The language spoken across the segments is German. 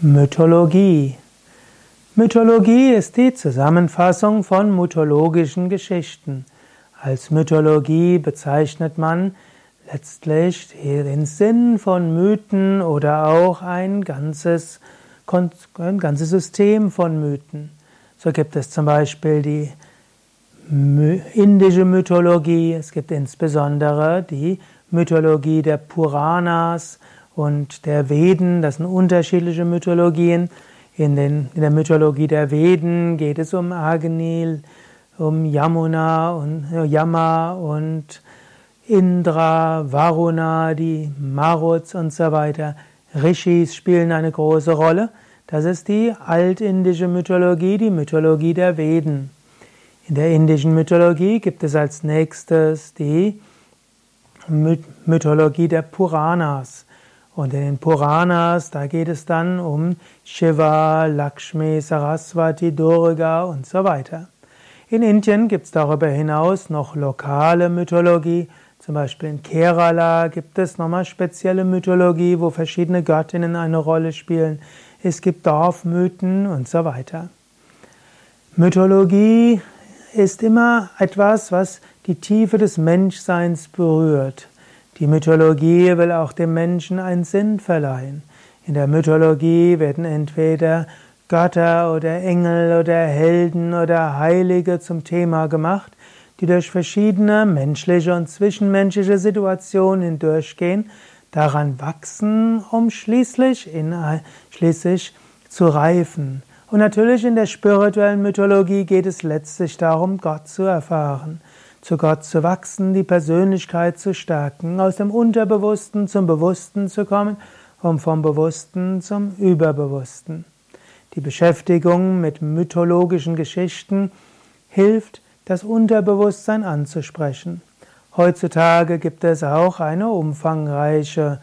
Mythologie. Mythologie ist die Zusammenfassung von mythologischen Geschichten. Als Mythologie bezeichnet man letztlich den Sinn von Mythen oder auch ein ganzes, ein ganzes System von Mythen. So gibt es zum Beispiel die indische Mythologie, es gibt insbesondere die Mythologie der Puranas, und der Veden. Das sind unterschiedliche Mythologien. In, den, in der Mythologie der Veden geht es um Agni, um Yamuna und Yama und Indra, Varuna, die Maruts und so weiter. Rishis spielen eine große Rolle. Das ist die altindische Mythologie, die Mythologie der Veden. In der indischen Mythologie gibt es als nächstes die Mythologie der Puranas. Und in den Puranas, da geht es dann um Shiva, Lakshmi, Saraswati, Durga und so weiter. In Indien gibt es darüber hinaus noch lokale Mythologie. Zum Beispiel in Kerala gibt es nochmal spezielle Mythologie, wo verschiedene Göttinnen eine Rolle spielen. Es gibt Dorfmythen und so weiter. Mythologie ist immer etwas, was die Tiefe des Menschseins berührt. Die Mythologie will auch dem Menschen einen Sinn verleihen. In der Mythologie werden entweder Götter oder Engel oder Helden oder Heilige zum Thema gemacht, die durch verschiedene menschliche und zwischenmenschliche Situationen hindurchgehen, daran wachsen, um schließlich, in, schließlich zu reifen. Und natürlich in der spirituellen Mythologie geht es letztlich darum, Gott zu erfahren zu Gott zu wachsen, die Persönlichkeit zu stärken, aus dem Unterbewussten zum Bewussten zu kommen und vom Bewussten zum Überbewussten. Die Beschäftigung mit mythologischen Geschichten hilft, das Unterbewusstsein anzusprechen. Heutzutage gibt es auch eine umfangreiche,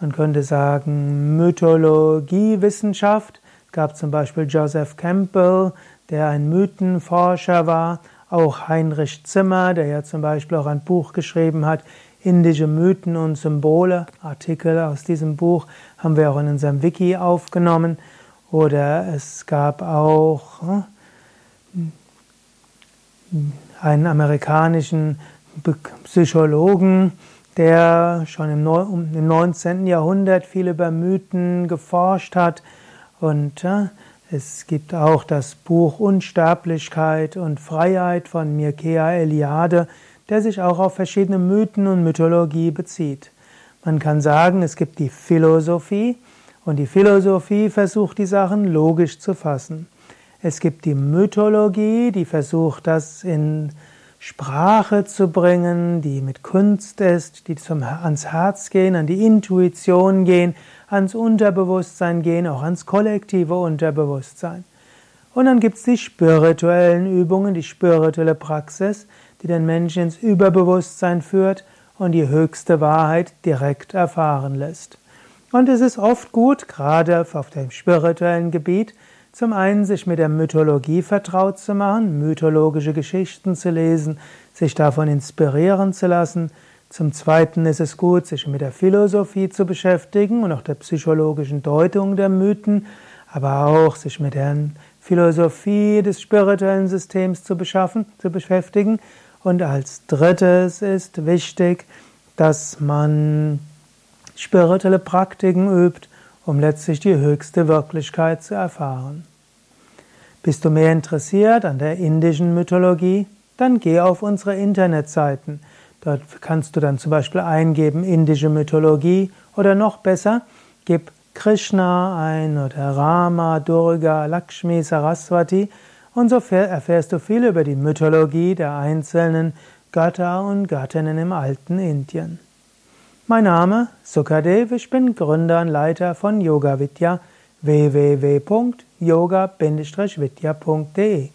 man könnte sagen, Mythologiewissenschaft. Es gab zum Beispiel Joseph Campbell, der ein Mythenforscher war auch Heinrich Zimmer, der ja zum Beispiel auch ein Buch geschrieben hat, Indische Mythen und Symbole. Artikel aus diesem Buch haben wir auch in unserem Wiki aufgenommen. Oder es gab auch hm, einen amerikanischen Psychologen, der schon im 19. Jahrhundert viel über Mythen geforscht hat und es gibt auch das Buch Unsterblichkeit und Freiheit von Mircea Eliade, der sich auch auf verschiedene Mythen und Mythologie bezieht. Man kann sagen, es gibt die Philosophie und die Philosophie versucht die Sachen logisch zu fassen. Es gibt die Mythologie, die versucht das in Sprache zu bringen, die mit Kunst ist, die zum, ans Herz gehen, an die Intuition gehen, ans Unterbewusstsein gehen, auch ans kollektive Unterbewusstsein. Und dann gibt es die spirituellen Übungen, die spirituelle Praxis, die den Menschen ins Überbewusstsein führt und die höchste Wahrheit direkt erfahren lässt. Und es ist oft gut, gerade auf dem spirituellen Gebiet, zum einen sich mit der Mythologie vertraut zu machen, mythologische Geschichten zu lesen, sich davon inspirieren zu lassen. Zum zweiten ist es gut, sich mit der Philosophie zu beschäftigen und auch der psychologischen Deutung der Mythen, aber auch sich mit der Philosophie des spirituellen Systems zu, beschaffen, zu beschäftigen. Und als drittes ist wichtig, dass man spirituelle Praktiken übt, um letztlich die höchste Wirklichkeit zu erfahren. Bist du mehr interessiert an der indischen Mythologie? Dann geh auf unsere Internetseiten. Dort kannst du dann zum Beispiel eingeben indische Mythologie oder noch besser, gib Krishna ein oder Rama, Durga, Lakshmi, Saraswati und so erfährst du viel über die Mythologie der einzelnen Götter und Göttinnen im alten Indien. Mein Name Sukadev, ich bin Gründer und Leiter von Yoga Vidya www.yoga-vidya.de